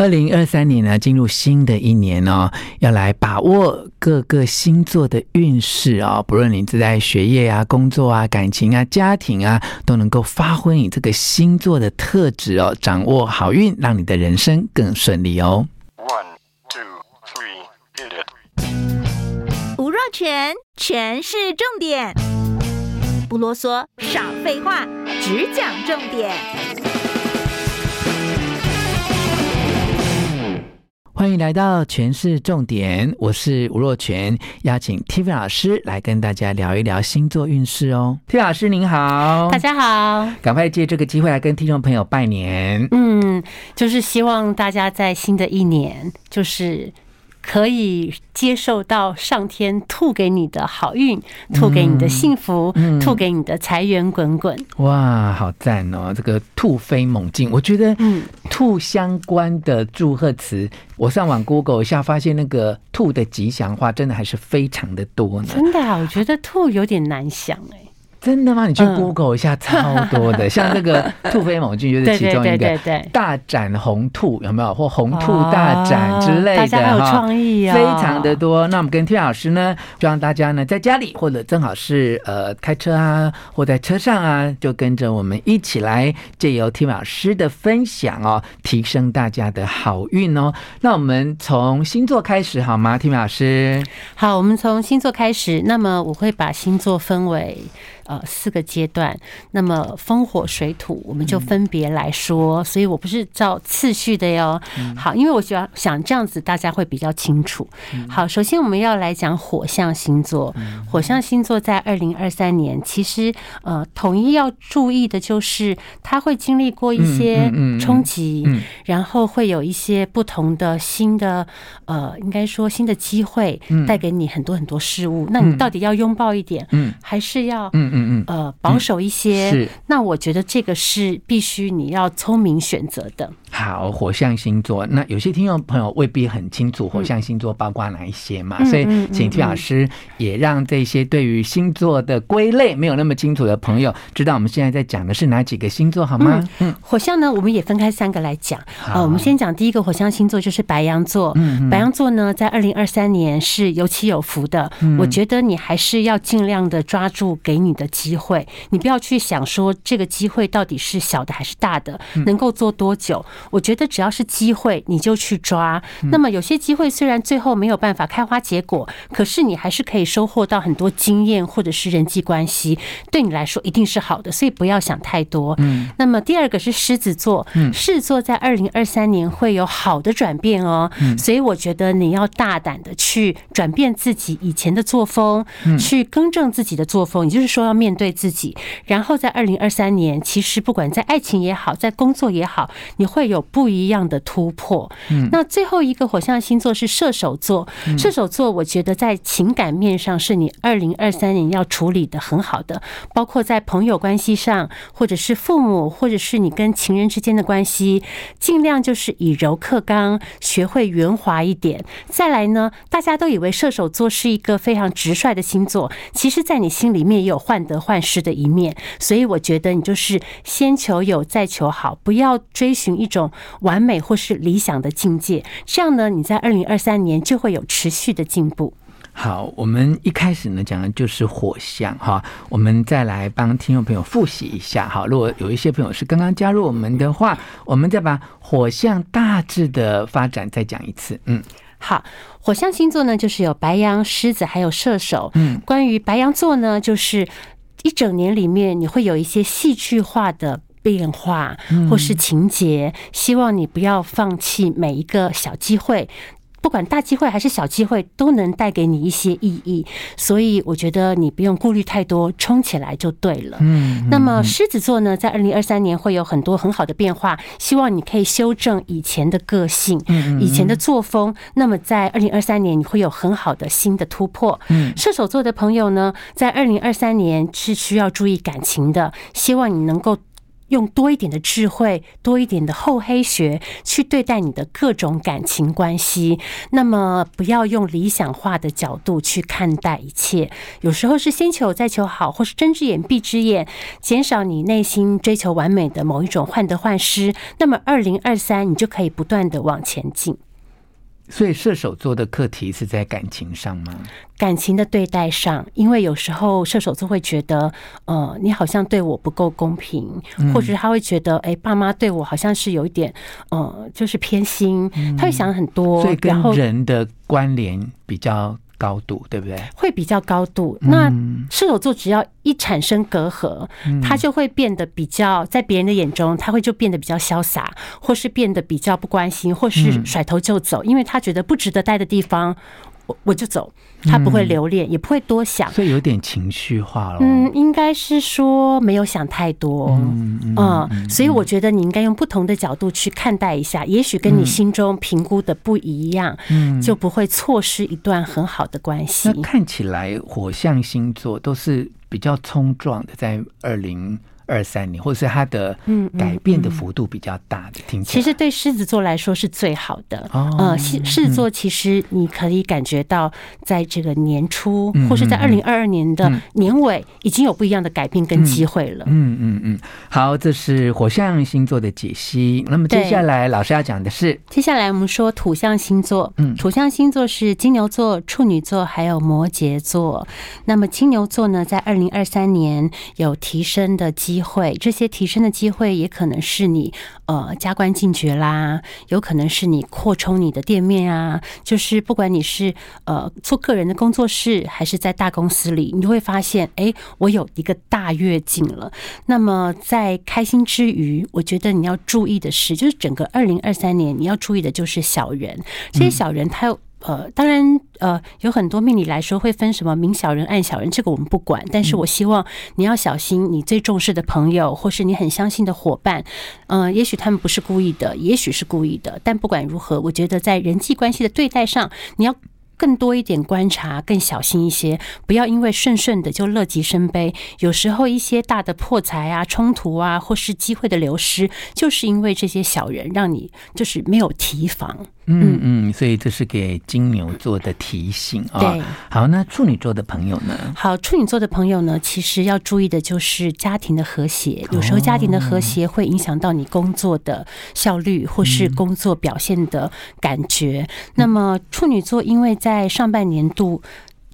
二零二三年呢，进入新的一年哦，要来把握各个星座的运势哦。不论你是在学业啊、工作啊、感情啊、家庭啊，都能够发挥你这个星座的特质哦，掌握好运，让你的人生更顺利哦。One, two, three, hit it. 吴若全，全是重点，不啰嗦，少废话，只讲重点。欢迎来到全市重点，我是吴若全，邀请 Tiffany 老师来跟大家聊一聊星座运势哦。Tiffany 老师您好，大家好，赶快借这个机会来跟听众朋友拜年。嗯，就是希望大家在新的一年，就是。可以接受到上天吐给你的好运，吐给你的幸福，嗯、吐给你的财源滚滚。哇，好赞哦！这个突飞猛进，我觉得，嗯，兔相关的祝贺词，我上网 Google 一下，发现那个兔的吉祥话真的还是非常的多呢。真的啊，我觉得兔有点难想哎。真的吗？你去 Google 一下，超多的，像这个兔飞猛进就是其中一个，大展红兔有没有？或红兔大展之类的，有创意啊，非常的多。那我们跟 Tiffany 老师呢，希望大家呢在家里或者正好是呃开车啊，或在车上啊，就跟着我们一起来借由 Tiffany 老师的分享哦，提升大家的好运哦。那我们从星座开始好吗？Tiffany 老师，好，我们从星座开始。那么我会把星座分为。呃，四个阶段，那么风火水土，我们就分别来说，嗯、所以我不是照次序的哟。嗯、好，因为我想想这样子大家会比较清楚。嗯、好，首先我们要来讲火象星座。嗯、火象星座在二零二三年，其实呃，统一要注意的就是，它会经历过一些冲击，然后会有一些不同的新的呃，应该说新的机会，带给你很多很多事物。嗯、那你到底要拥抱一点，嗯，还是要嗯嗯。嗯嗯，呃，保守一些，嗯、是。那我觉得这个是必须你要聪明选择的。好，火象星座，那有些听众朋友未必很清楚火象星座包括哪一些嘛，嗯、所以请 Tiffany 老师也让这些对于星座的归类没有那么清楚的朋友知道我们现在在讲的是哪几个星座，好吗？嗯，火象呢，我们也分开三个来讲。好、呃，我们先讲第一个火象星座就是白羊座。嗯，白羊座呢，在二零二三年是有起有伏的。嗯，我觉得你还是要尽量的抓住给你的机会，你不要去想说这个机会到底是小的还是大的，能够做多久。我觉得只要是机会，你就去抓。那么有些机会虽然最后没有办法开花结果，可是你还是可以收获到很多经验或者是人际关系，对你来说一定是好的。所以不要想太多。嗯。那么第二个是狮子座，狮子座在二零二三年会有好的转变哦。所以我觉得你要大胆的去转变自己以前的作风，去更正自己的作风，也就是说要面对自己。然后在二零二三年，其实不管在爱情也好，在工作也好，你会有不一样的突破。嗯，那最后一个火象星座是射手座。射手座，我觉得在情感面上是你二零二三年要处理的很好的，包括在朋友关系上，或者是父母，或者是你跟情人之间的关系，尽量就是以柔克刚，学会圆滑一点。再来呢，大家都以为射手座是一个非常直率的星座，其实，在你心里面也有患得患失的一面。所以，我觉得你就是先求有，再求好，不要追寻一种。完美或是理想的境界，这样呢，你在二零二三年就会有持续的进步。好，我们一开始呢讲的就是火象哈，我们再来帮听众朋友复习一下哈。如果有一些朋友是刚刚加入我们的话，我们再把火象大致的发展再讲一次。嗯，好，火象星座呢就是有白羊、狮子还有射手。嗯，关于白羊座呢，就是一整年里面你会有一些戏剧化的。变化或是情节，希望你不要放弃每一个小机会，不管大机会还是小机会，都能带给你一些意义。所以我觉得你不用顾虑太多，冲起来就对了。嗯，那么狮子座呢，在二零二三年会有很多很好的变化，希望你可以修正以前的个性，以前的作风。那么在二零二三年，你会有很好的新的突破。嗯，射手座的朋友呢，在二零二三年是需要注意感情的，希望你能够。用多一点的智慧，多一点的厚黑学去对待你的各种感情关系。那么，不要用理想化的角度去看待一切。有时候是先求再求好，或是睁只眼闭只眼，减少你内心追求完美的某一种患得患失。那么，二零二三你就可以不断的往前进。所以射手座的课题是在感情上吗？感情的对待上，因为有时候射手座会觉得，呃，你好像对我不够公平，或者他会觉得，哎，爸妈对我好像是有一点，呃，就是偏心，他会想很多，所以跟人的关联比较。高度对不对？会比较高度。那射手座只要一产生隔阂，他就会变得比较，在别人的眼中，他会就变得比较潇洒，或是变得比较不关心，或是甩头就走，因为他觉得不值得待的地方。我就走，他不会留恋，嗯、也不会多想，所以有点情绪化了。嗯，应该是说没有想太多。嗯嗯，嗯，嗯，所以我觉得你应该用不同的角度去看待一下，也许跟你心中评估的不一样，嗯，就不会错失一段很好的关系。那看起来火象星座都是比较冲撞的，在二零。二三年，或者是它的改变的幅度比较大的，听起来其实对狮子座来说是最好的。哦，呃，狮狮子座其实你可以感觉到，在这个年初，或是在二零二二年的年尾，已经有不一样的改变跟机会了。嗯嗯嗯。好，这是火象星座的解析。那么接下来老师要讲的是，接下来我们说土象星座。嗯，土象星座是金牛座、处女座还有摩羯座。那么金牛座呢，在二零二三年有提升的机会。机会，这些提升的机会也可能是你呃加官进爵啦，有可能是你扩充你的店面啊。就是不管你是呃做个人的工作室，还是在大公司里，你就会发现，哎，我有一个大跃进了。那么在开心之余，我觉得你要注意的是，就是整个二零二三年你要注意的就是小人，这些小人他有。呃，当然，呃，有很多命理来说会分什么明小人、暗小人，这个我们不管。但是我希望你要小心，你最重视的朋友，或是你很相信的伙伴，嗯、也许他们不是故意的，也许是故意的。但不管如何，我觉得在人际关系的对待上，你要。更多一点观察，更小心一些，不要因为顺顺的就乐极生悲。有时候一些大的破财啊、冲突啊，或是机会的流失，就是因为这些小人让你就是没有提防。嗯嗯，所以这是给金牛座的提醒啊。对，好，那处女座的朋友呢？好，处女座的朋友呢，其实要注意的就是家庭的和谐。有时候家庭的和谐会影响到你工作的效率，或是工作表现的感觉。那么处女座因为在在上半年度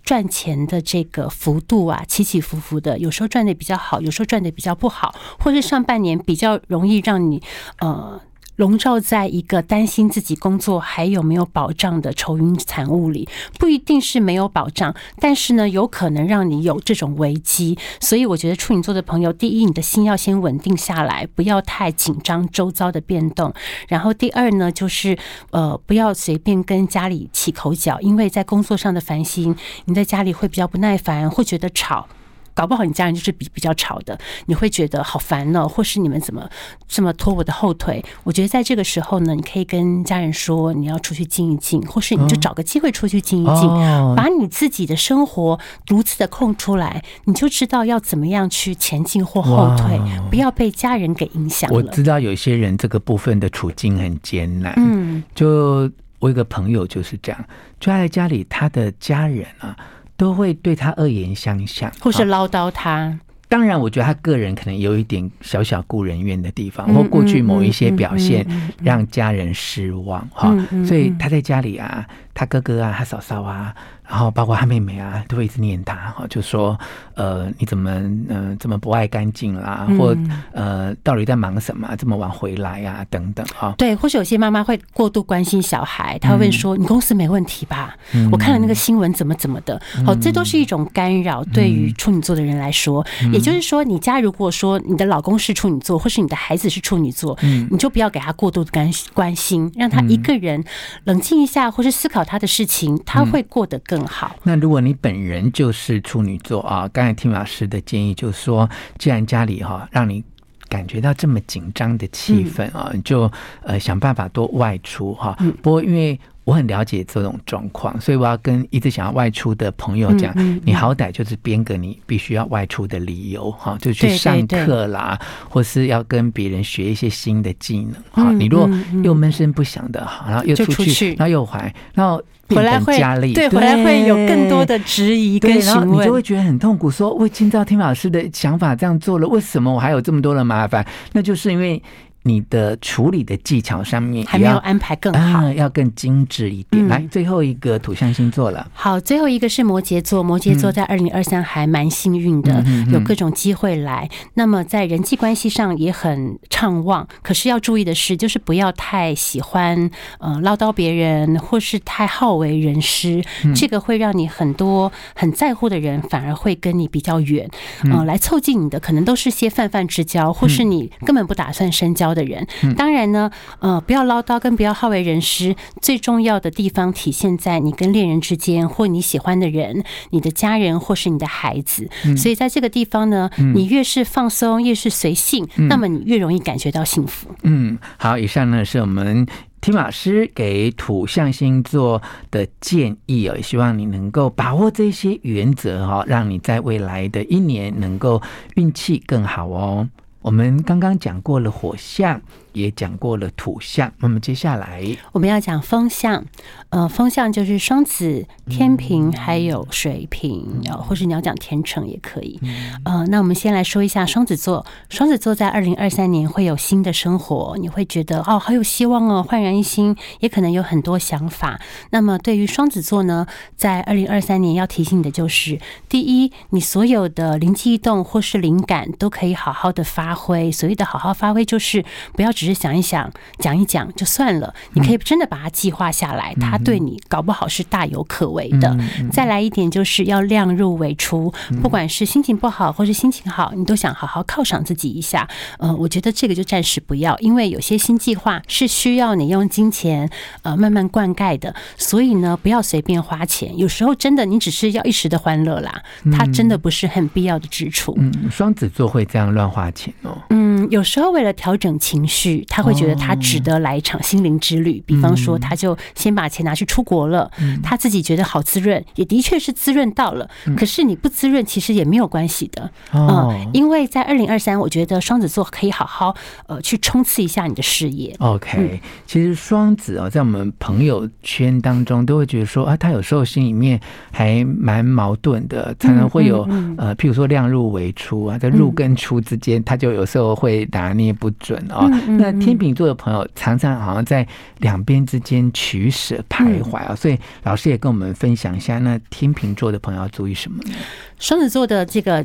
赚钱的这个幅度啊，起起伏伏的，有时候赚的比较好，有时候赚的比较不好，或是上半年比较容易让你呃。笼罩在一个担心自己工作还有没有保障的愁云惨雾里，不一定是没有保障，但是呢，有可能让你有这种危机。所以我觉得处女座的朋友，第一，你的心要先稳定下来，不要太紧张周遭的变动。然后第二呢，就是呃，不要随便跟家里起口角，因为在工作上的烦心，你在家里会比较不耐烦，会觉得吵。搞不好你家人就是比比较吵的，你会觉得好烦哦，或是你们怎么这么拖我的后腿？我觉得在这个时候呢，你可以跟家人说你要出去静一静，或是你就找个机会出去静一静，把你自己的生活独自的空出来，你就知道要怎么样去前进或后退，不要被家人给影响。我知道有些人这个部分的处境很艰难，嗯，就我有个朋友就是这样，就在家里，他的家人啊。都会对他恶言相向，或是唠叨他。当然，我觉得他个人可能有一点小小故人怨的地方，或过去某一些表现让家人失望哈，所以他在家里啊，他哥哥啊，他嫂嫂啊。然后包括他妹妹啊，都会一直念他哈，就说呃，你怎么嗯、呃、怎么不爱干净啦，或呃到底在忙什么，这么晚回来啊等等哈。对，或是有些妈妈会过度关心小孩，她会问说、嗯、你公司没问题吧？嗯、我看了那个新闻怎么怎么的，好，这都是一种干扰。对于处女座的人来说，嗯、也就是说，你家如果说你的老公是处女座，或是你的孩子是处女座，嗯，你就不要给他过度的关关心，让他一个人冷静一下，或是思考他的事情，他会过得更。更好。那如果你本人就是处女座啊，刚才听老师的建议就是说，既然家里哈让你感觉到这么紧张的气氛啊，你就呃想办法多外出哈。不过因为我很了解这种状况，所以我要跟一直想要外出的朋友讲，嗯嗯嗯、你好歹就是编个你必须要外出的理由哈，就去上课啦，对对对，或是要跟别人学一些新的技能哈。嗯、你如果又闷声不响的，哈然后又出去，然后又怀，然后回来会对，对，回来会有更多的质疑跟询问，你就会觉得很痛苦，说我已经照听老师的想法这样做了，为什么我还有这么多的麻烦？那就是因为。你的处理的技巧上面还没有安排更好，啊、要更精致一点。嗯、来，最后一个土象星座了。好，最后一个是摩羯座。摩羯座在二零二三还蛮幸运的，嗯、有各种机会来。嗯、那么在人际关系上也很畅旺。可是要注意的是，就是不要太喜欢呃唠叨别人，或是太好为人师。嗯、这个会让你很多很在乎的人反而会跟你比较远。嗯、呃，来凑近你的可能都是些泛泛之交，或是你根本不打算深交的人，当然呢，呃，不要唠叨，跟不要好为人师。最重要的地方体现在你跟恋人之间，或你喜欢的人、你的家人，或是你的孩子。所以在这个地方呢，你越是放松，越是随性，那么你越容易感觉到幸福。嗯，好，以上呢是我们 Tim 老师给土象星座的建议哦，也希望你能够把握这些原则哈，让你在未来的一年能够运气更好哦。我们刚刚讲过了火象。也讲过了土象，那么接下来我们要讲风象，呃，风象就是双子、天平还有水瓶，呃，或是你要讲天秤也可以。呃，那我们先来说一下双子座，双子座在二零二三年会有新的生活，你会觉得哦，好有希望哦，焕然一新，也可能有很多想法。那么对于双子座呢，在二零二三年要提醒你的就是，第一，你所有的灵机一动或是灵感都可以好好的发挥。所谓的好好发挥，就是不要只只是想一想，讲一讲就算了。你可以真的把它计划下来，它对你搞不好是大有可为的。再来一点，就是要量入为出，不管是心情不好或是心情好，你都想好好犒赏自己一下。呃，我觉得这个就暂时不要，因为有些新计划是需要你用金钱呃慢慢灌溉的，所以呢，不要随便花钱。有时候真的你只是要一时的欢乐啦，它真的不是很必要的支出。嗯，双子座会这样乱花钱哦。嗯，有时候为了调整情绪。他会觉得他值得来一场心灵之旅，比方说，他就先把钱拿去出国了，他自己觉得好滋润，也的确是滋润到了。可是你不滋润，其实也没有关系的，嗯，因为在二零二三，我觉得双子座可以好好呃去冲刺一下你的事业。OK，其实双子啊，在我们朋友圈当中都会觉得说啊，他有时候心里面还蛮矛盾的，常常会有呃，譬如说量入为出啊，在入跟出之间，他就有时候会拿捏不准啊。那天秤座的朋友常常好像在两边之间取舍徘徊啊，所以老师也跟我们分享一下，那天秤座的朋友要注意什么呢？双子座的这个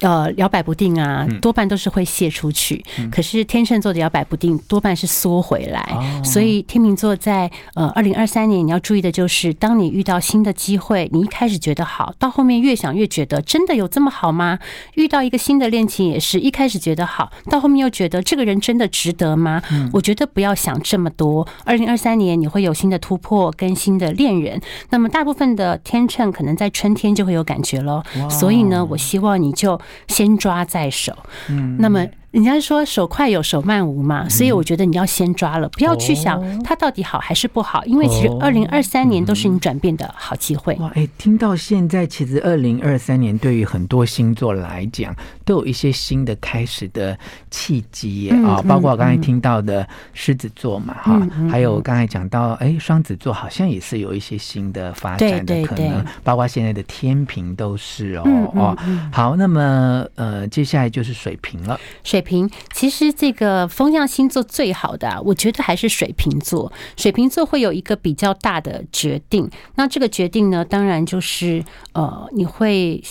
呃摇摆不定啊，多半都是会泄出去。可是天秤座的摇摆不定多半是缩回来。所以天秤座在呃二零二三年你要注意的就是，当你遇到新的机会，你一开始觉得好，到后面越想越觉得真的有这么好吗？遇到一个新的恋情也是一开始觉得好，到后面又觉得这个人真的值得吗？我觉得不要想这么多。二零二三年你会有新的突破跟新的恋人，那么大部分的天秤可能在春天就会有感觉喽。所以呢，我希望你就先抓在手。嗯，那么。人家说手快有手慢无嘛，所以我觉得你要先抓了，不要去想它到底好还是不好，因为其实二零二三年都是你转变的好机会。哇，哎，听到现在，其实二零二三年对于很多星座来讲，都有一些新的开始的契机啊，包括我刚才听到的狮子座嘛，哈，还有刚才讲到，哎，双子座好像也是有一些新的发展的可能，包括现在的天平都是哦哦。好，那么呃，接下来就是水瓶了，水。水瓶其实这个风象星座最好的啊，我觉得还是水瓶座。水瓶座会有一个比较大的决定，那这个决定呢，当然就是呃，你会。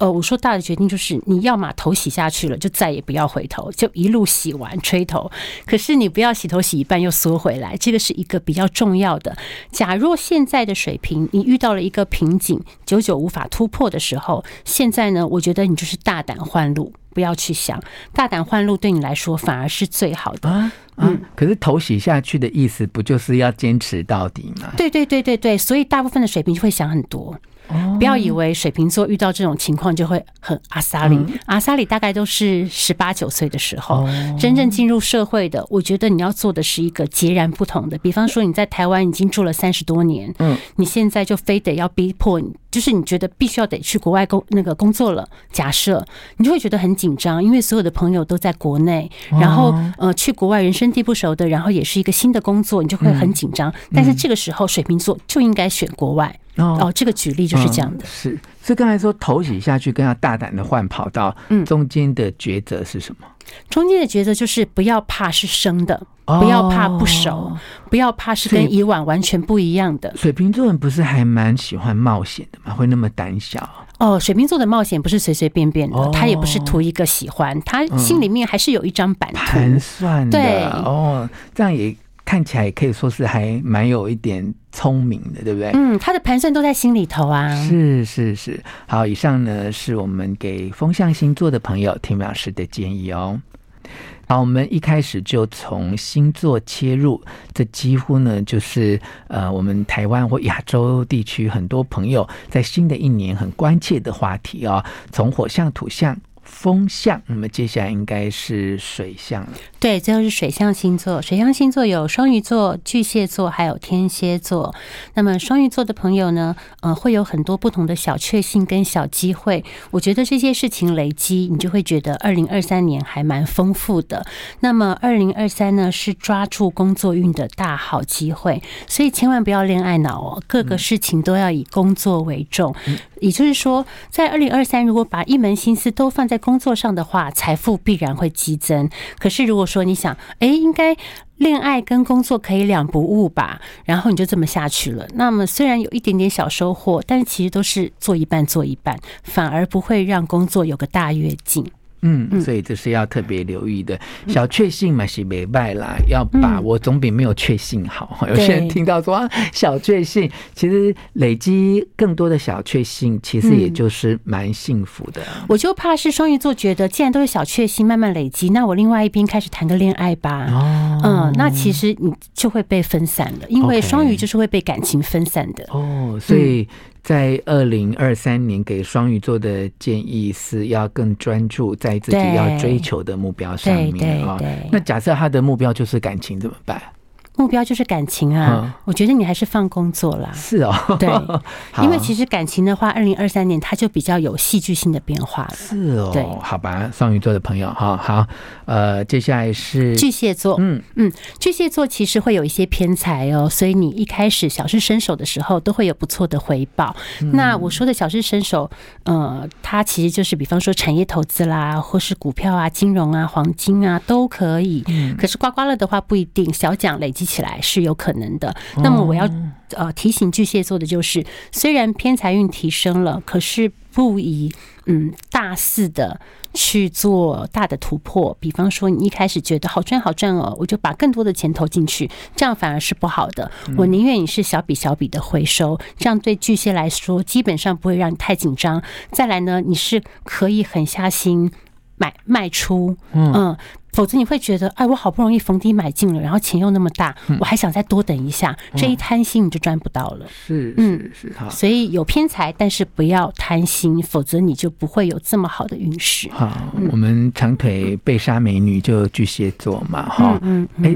呃，我说大的决定就是你要么头洗下去了，就再也不要回头，就一路洗完吹头。可是你不要洗头洗一半又缩回来，这个是一个比较重要的。假若现在的水平你遇到了一个瓶颈，久久无法突破的时候，现在呢，我觉得你就是大胆换路，不要去想大胆换路对你来说反而是最好的。嗯，可是头洗下去的意思不就是要坚持到底吗？对对对对对，所以大部分的水瓶就会想很多。不要以为水瓶座遇到这种情况就会很阿萨里，阿萨里大概都是十八九岁的时候，真正进入社会的。我觉得你要做的是一个截然不同的，比方说你在台湾已经住了三十多年，嗯，你现在就非得要逼迫你，就是你觉得必须要得去国外工那个工作了。假设你就会觉得很紧张，因为所有的朋友都在国内，然后呃去国外人生地不熟的，然后也是一个新的工作，你就会很紧张。但是这个时候水瓶座就应该选国外。哦，这个举例就是这样的。是，所以刚才说头洗下去，跟要大胆的换跑道。嗯，中间的抉择是什么？中间的抉择就是不要怕是生的，不要怕不熟，不要怕是跟以往完全不一样的。水瓶座人不是还蛮喜欢冒险的吗？会那么胆小？哦，水瓶座的冒险不是随随便便的，他也不是图一个喜欢，他心里面还是有一张版图盘算的。对，哦，这样也。看起来也可以说是还蛮有一点聪明的，对不对？嗯，他的盘算都在心里头啊。是是是，好，以上呢是我们给风象星座的朋友听老师的建议哦。好，我们一开始就从星座切入，这几乎呢就是呃我们台湾或亚洲地区很多朋友在新的一年很关切的话题哦。从火象、土象。风象，那么接下来应该是水象了。对，最后是水象星座。水象星座有双鱼座、巨蟹座，还有天蝎座。那么双鱼座的朋友呢，呃，会有很多不同的小确幸跟小机会。我觉得这些事情累积，你就会觉得二零二三年还蛮丰富的。那么二零二三呢，是抓住工作运的大好机会，所以千万不要恋爱脑哦，各个事情都要以工作为重。嗯也就是说，在二零二三，如果把一门心思都放在工作上的话，财富必然会激增。可是，如果说你想，哎，应该恋爱跟工作可以两不误吧，然后你就这么下去了，那么虽然有一点点小收获，但其实都是做一半做一半，反而不会让工作有个大跃进。嗯，所以这是要特别留意的。小确幸嘛是没败啦，要把握总比没有确幸好。有些人听到说啊，小确幸，其实累积更多的小确幸，其实也就是蛮幸福的。我就怕是双鱼座觉得，既然都是小确幸，慢慢累积，那我另外一边开始谈个恋爱吧。哦，嗯，那其实你就会被分散了，因为双鱼就是会被感情分散的。哦，所以。在二零二三年，给双鱼座的建议是要更专注在自己要追求的目标上面啊。那假设他的目标就是感情怎么办？目标就是感情啊！嗯、我觉得你还是放工作啦。是哦，对，因为其实感情的话，二零二三年它就比较有戏剧性的变化了。是哦，对，好吧，双鱼座的朋友哈，好，呃，接下来是巨蟹座，嗯嗯，巨蟹座其实会有一些偏财哦，所以你一开始小试身手的时候都会有不错的回报。嗯、那我说的小试身手，呃，它其实就是比方说产业投资啦，或是股票啊、金融啊、黄金啊都可以。嗯、可是刮刮乐的话不一定，小奖累积起来是有可能的。那么我要呃提醒巨蟹座的就是，虽然偏财运提升了，可是不宜嗯大肆的去做大的突破。比方说，你一开始觉得好赚好赚哦，我就把更多的钱投进去，这样反而是不好的。我宁愿你是小笔小笔的回收，这样对巨蟹来说基本上不会让你太紧张。再来呢，你是可以狠下心买卖出，嗯。否则你会觉得，哎，我好不容易逢低买进了，然后钱又那么大，我还想再多等一下，这一贪心你就赚不到了。是，是，是，好。所以有偏财，但是不要贪心，否则你就不会有这么好的运势。好，我们长腿被杀美女就巨蟹座嘛，哈，嗯，哎，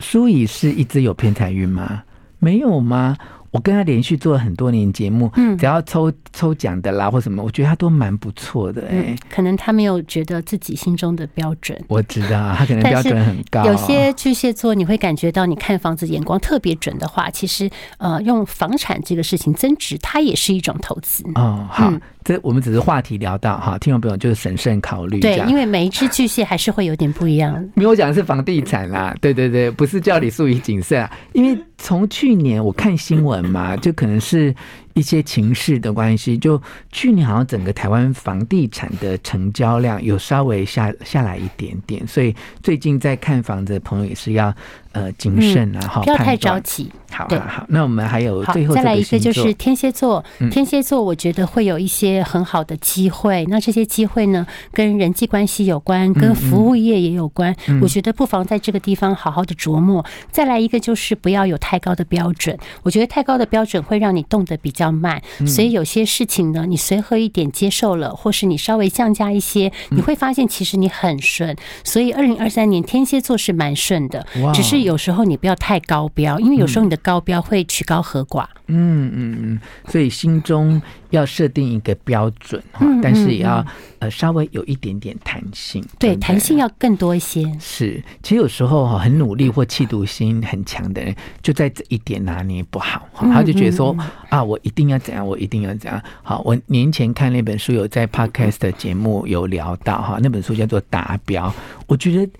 舒仪是一直有偏财运吗？没有吗？我跟他连续做了很多年节目，嗯，只要抽抽奖的啦或什么，我觉得他都蛮不错的哎、欸。可能他没有觉得自己心中的标准，我知道他可能标准很高。有些巨蟹座你会感觉到，你看房子眼光特别准的话，其实呃，用房产这个事情增值，它也是一种投资。哦，好。嗯这我们只是话题聊到哈，听众朋友就是审慎考虑。对，因为每一只巨蟹还是会有点不一样。因为我讲的是房地产啦，对对对，不是叫你注意谨慎啊。因为从去年我看新闻嘛，就可能是一些情势的关系，就去年好像整个台湾房地产的成交量有稍微下下来一点点，所以最近在看房子的朋友也是要。呃，谨慎啊，哈、嗯，不要太着急。好，好，好。那我们还有最后再来一个，就是天蝎座。天蝎座，我觉得会有一些很好的机会。嗯、那这些机会呢，跟人际关系有关，跟服务业也有关。我觉得不妨在这个地方好好的琢磨。再来一个，就是不要有太高的标准。我觉得太高的标准会让你动得比较。较慢，所以有些事情呢，你随和一点接受了，或是你稍微降价一些，你会发现其实你很顺。所以二零二三年天蝎座是蛮顺的，只是有时候你不要太高标，因为有时候你的高标会曲高和寡。嗯嗯嗯，所以心中要设定一个标准哈，但是也要呃稍微有一点点弹性。对，弹性要更多一些。是，其实有时候哈，很努力或企图心很强的人，就在这一点拿捏不好，他就觉得说啊，我一定要怎样，我一定要怎样。好，我年前看那本书，有在 Podcast 的节目有聊到哈，那本书叫做《达标》，我觉得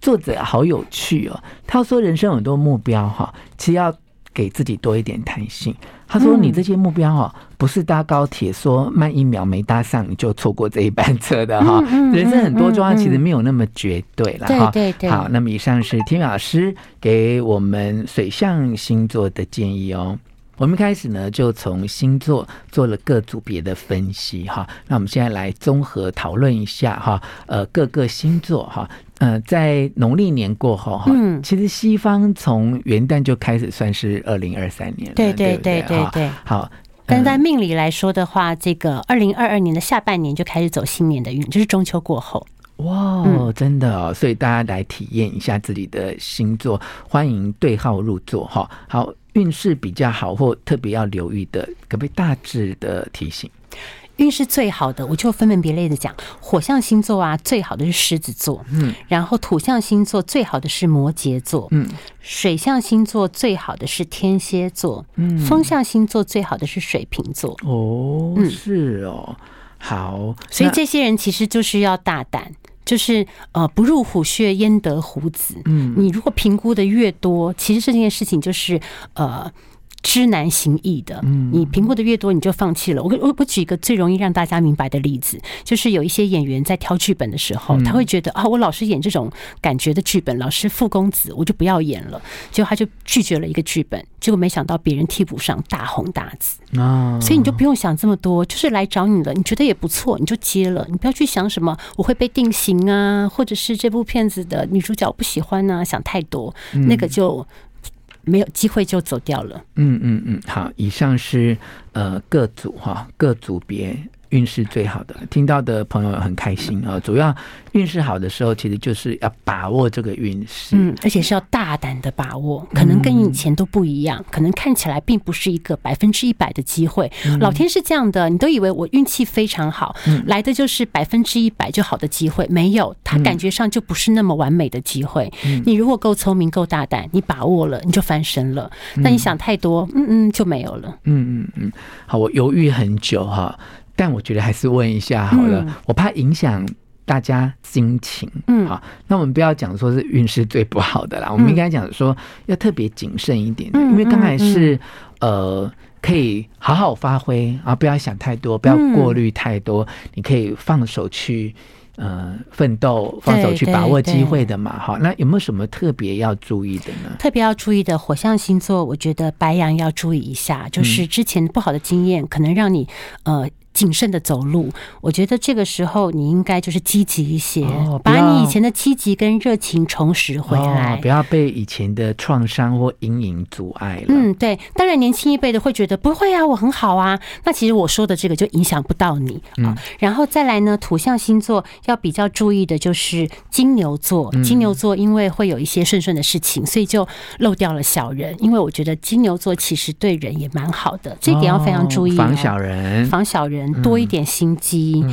作者好有趣哦。他说人生有很多目标哈，其实要。给自己多一点弹性。他说：“你这些目标哦，不是搭高铁说慢一秒没搭上你就错过这一班车的哈。人生很多状况其实没有那么绝对了哈。对对对。好，那么以上是天老师给我们水象星座的建议哦。我们开始呢，就从星座做了各组别的分析哈。那我们现在来综合讨论一下哈。呃，各个星座哈。”呃，在农历年过后哈，嗯，其实西方从元旦就开始算是二零二三年了，对对对对对，对。好，但在命理来说的话，这个二零二二年的下半年就开始走新年的运，就是中秋过后。哇，真的哦，所以大家来体验一下自己的星座，欢迎对号入座哈。好，运势比较好或特别要留意的，可不可以大致的提醒？运势最好的，我就分门别类的讲。火象星座啊，最好的是狮子座，嗯，然后土象星座最好的是摩羯座，嗯，水象星座最好的是天蝎座，嗯，风象星座最好的是水瓶座。哦，是哦，好，所以这些人其实就是要大胆，就是呃，不入虎穴焉得虎子。嗯，你如果评估的越多，其实这件事情就是呃。知难行易的，你评估的越多，你就放弃了。我我我举一个最容易让大家明白的例子，就是有一些演员在挑剧本的时候，他会觉得啊，我老是演这种感觉的剧本，老是负公子，我就不要演了。结果他就拒绝了一个剧本，结果没想到别人替补上大红大紫啊！所以你就不用想这么多，就是来找你了，你觉得也不错，你就接了，你不要去想什么我会被定型啊，或者是这部片子的女主角不喜欢啊，想太多，那个就。没有机会就走掉了。嗯嗯嗯，好，以上是呃各组哈各组别。运势最好的，听到的朋友很开心啊！主要运势好的时候，其实就是要把握这个运势，嗯，而且是要大胆的把握，可能跟以前都不一样，可能看起来并不是一个百分之一百的机会。老天是这样的，你都以为我运气非常好，来的就是百分之一百就好的机会，没有，他感觉上就不是那么完美的机会。你如果够聪明、够大胆，你把握了，你就翻身了。那你想太多，嗯嗯，就没有了。嗯嗯嗯，好，我犹豫很久哈。但我觉得还是问一下好了，我怕影响大家心情。嗯，好，那我们不要讲说是运势最不好的啦，我们应该讲说要特别谨慎一点的，因为刚才是呃可以好好发挥啊，不要想太多，不要过滤太多，你可以放手去呃奋斗，放手去把握机会的嘛。好，那有没有什么特别要注意的呢？特别要注意的火象星座，我觉得白羊要注意一下，就是之前不好的经验可能让你呃。谨慎的走路，我觉得这个时候你应该就是积极一些，哦、把你以前的积极跟热情重拾回来，哦，不要被以前的创伤或阴影阻碍了。嗯，对。当然，年轻一辈的会觉得不会啊，我很好啊。那其实我说的这个就影响不到你啊。嗯、然后再来呢，土象星座要比较注意的就是金牛座。金牛座因为会有一些顺顺的事情，所以就漏掉了小人。因为我觉得金牛座其实对人也蛮好的，这点要非常注意，哦。防小人，防小人。多一点心机，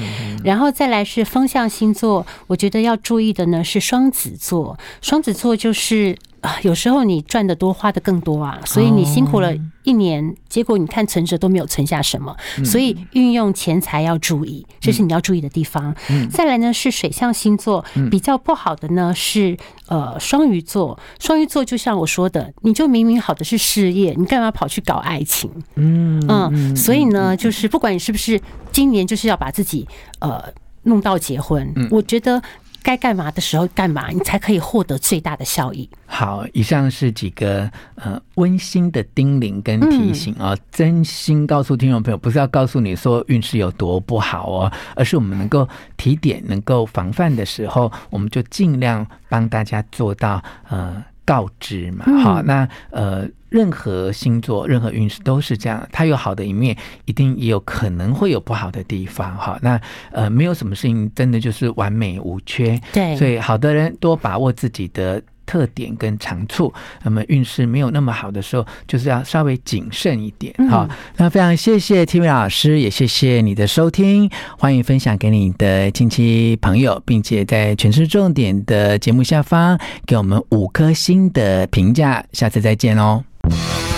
然后再来是风象星座，我觉得要注意的呢是双子座。双子座就是啊，有时候你赚的多，花的更多啊，所以你辛苦了一年，结果你看存折都没有存下什么，所以运用钱财要注意，这是你要注意的地方。再来呢是水象星座，比较不好的呢是呃双鱼座。双鱼座就像我说的，你就明明好的是事业，你干嘛跑去搞爱情？嗯嗯，所以呢，就是不管你是不是今年就是要把自己呃弄到结婚，我觉得。该干嘛的时候干嘛，你才可以获得最大的效益。好，以上是几个呃温馨的叮咛跟提醒啊，嗯、真心告诉听众朋友，不是要告诉你说运势有多不好哦，而是我们能够提点、能够防范的时候，我们就尽量帮大家做到呃。告知嘛。好，那呃。任何星座、任何运势都是这样，它有好的一面，一定也有可能会有不好的地方。哈，那呃，没有什么事情真的就是完美无缺。对，所以好的人多把握自己的特点跟长处。那么运势没有那么好的时候，就是要稍微谨慎一点。好，嗯，那非常谢谢 Tiffany 老师，也谢谢你的收听，欢迎分享给你的亲戚朋友，并且在全市重点的节目下方给我们五颗星的评价。下次再见喽。Thank